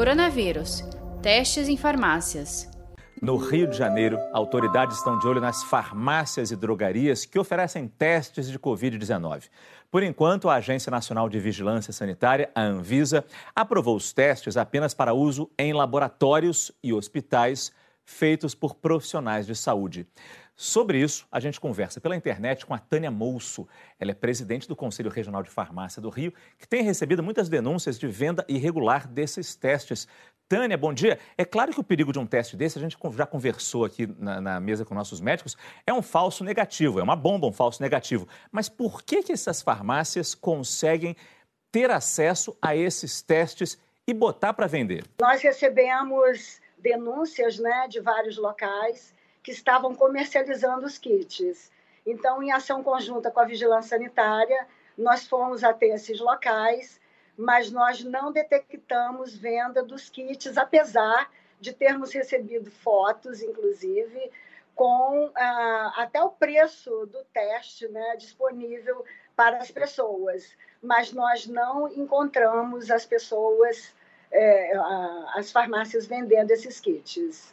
Coronavírus. Testes em farmácias. No Rio de Janeiro, autoridades estão de olho nas farmácias e drogarias que oferecem testes de Covid-19. Por enquanto, a Agência Nacional de Vigilância Sanitária, a Anvisa, aprovou os testes apenas para uso em laboratórios e hospitais feitos por profissionais de saúde. Sobre isso, a gente conversa pela internet com a Tânia Mousso. Ela é presidente do Conselho Regional de Farmácia do Rio, que tem recebido muitas denúncias de venda irregular desses testes. Tânia, bom dia. É claro que o perigo de um teste desse, a gente já conversou aqui na, na, mesa com nossos médicos, é um falso negativo, é uma bomba, um falso negativo. Mas por que, que essas farmácias conseguem ter acesso a esses testes e botar para vender? Nós recebemos denúncias né, de vários locais que estavam comercializando os kits. Então, em ação conjunta com a Vigilância Sanitária, nós fomos até esses locais, mas nós não detectamos venda dos kits, apesar de termos recebido fotos, inclusive, com ah, até o preço do teste né, disponível para as pessoas. Mas nós não encontramos as pessoas, é, as farmácias vendendo esses kits.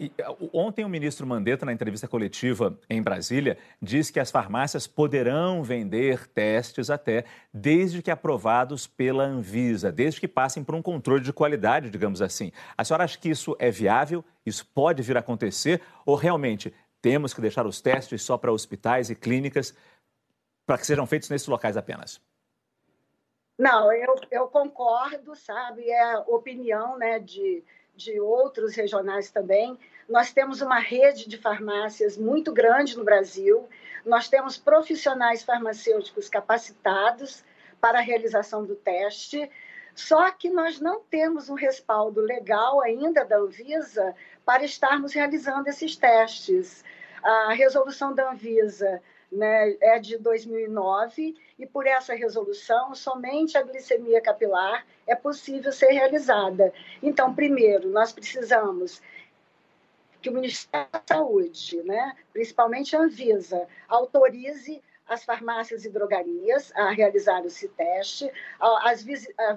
E, ontem o ministro Mandetta, na entrevista coletiva em Brasília, disse que as farmácias poderão vender testes até desde que aprovados pela Anvisa, desde que passem por um controle de qualidade, digamos assim. A senhora acha que isso é viável? Isso pode vir a acontecer? Ou realmente temos que deixar os testes só para hospitais e clínicas para que sejam feitos nesses locais apenas? Não, eu, eu concordo, sabe? É a opinião né, de de outros regionais também. Nós temos uma rede de farmácias muito grande no Brasil. Nós temos profissionais farmacêuticos capacitados para a realização do teste. Só que nós não temos um respaldo legal ainda da Anvisa para estarmos realizando esses testes. A resolução da Anvisa né, é de 2009 e por essa resolução somente a glicemia capilar é possível ser realizada. Então, primeiro, nós precisamos que o Ministério da Saúde, né, principalmente a Anvisa, autorize as farmácias e drogarias a realizar esse teste, as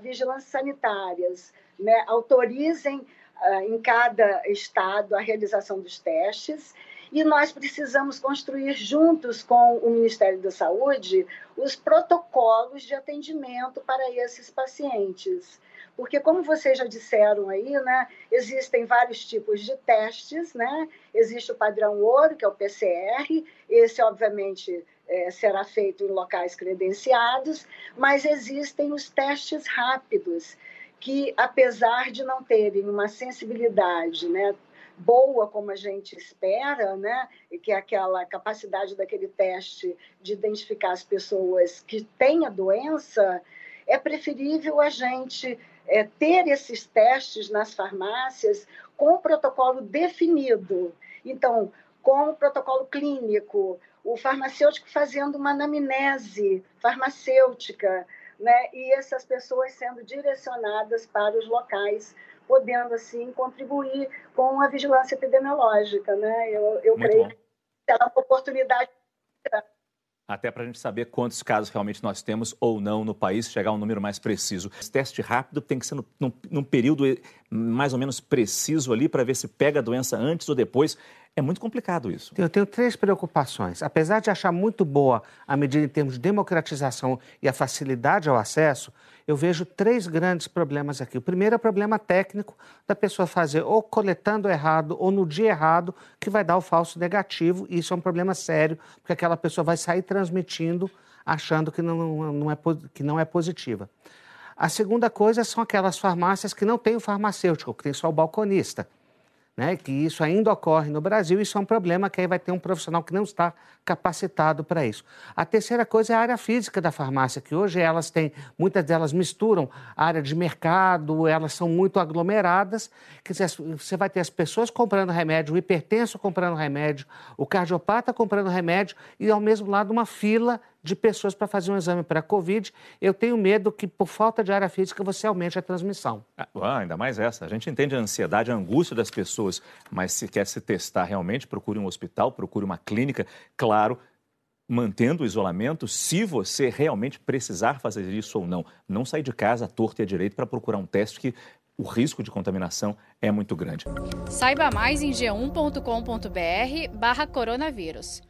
vigilâncias sanitárias né, autorizem uh, em cada estado a realização dos testes e nós precisamos construir juntos com o Ministério da Saúde os protocolos de atendimento para esses pacientes. Porque, como vocês já disseram aí, né, existem vários tipos de testes, né? Existe o padrão ouro, que é o PCR, esse, obviamente, é, será feito em locais credenciados, mas existem os testes rápidos, que, apesar de não terem uma sensibilidade né, boa como a gente espera, né? Que é aquela capacidade daquele teste de identificar as pessoas que têm a doença, é preferível a gente é, ter esses testes nas farmácias com o protocolo definido. Então, com o protocolo clínico, o farmacêutico fazendo uma anamnese farmacêutica, né? E essas pessoas sendo direcionadas para os locais podendo, assim, contribuir com a vigilância epidemiológica, né? Eu, eu creio bom. que é uma oportunidade até para a gente saber quantos casos realmente nós temos ou não no país, chegar a um número mais preciso. Esse teste rápido tem que ser no, num, num período mais ou menos preciso ali para ver se pega a doença antes ou depois. É muito complicado isso. Eu tenho três preocupações. Apesar de achar muito boa a medida em termos de democratização e a facilidade ao acesso, eu vejo três grandes problemas aqui. O primeiro é o problema técnico da pessoa fazer ou coletando errado ou no dia errado, que vai dar o falso negativo. E isso é um problema sério, porque aquela pessoa vai sair transmitindo achando que não, não, é, que não é positiva. A segunda coisa são aquelas farmácias que não têm o farmacêutico, que tem só o balconista né, que isso ainda ocorre no Brasil, isso é um problema que aí vai ter um profissional que não está capacitado para isso. A terceira coisa é a área física da farmácia, que hoje elas têm, muitas delas misturam a área de mercado, elas são muito aglomeradas, que você vai ter as pessoas comprando remédio, o hipertenso comprando remédio, o cardiopata comprando remédio e ao mesmo lado uma fila de pessoas para fazer um exame para a Covid. Eu tenho medo que, por falta de área física, você aumente a transmissão. Ah, ainda mais essa. A gente entende a ansiedade, a angústia das pessoas, mas se quer se testar realmente, procure um hospital, procure uma clínica, claro, mantendo o isolamento, se você realmente precisar fazer isso ou não. Não sair de casa à torta e à direita para procurar um teste que o risco de contaminação é muito grande. Saiba mais em g1.com.br barra coronavírus.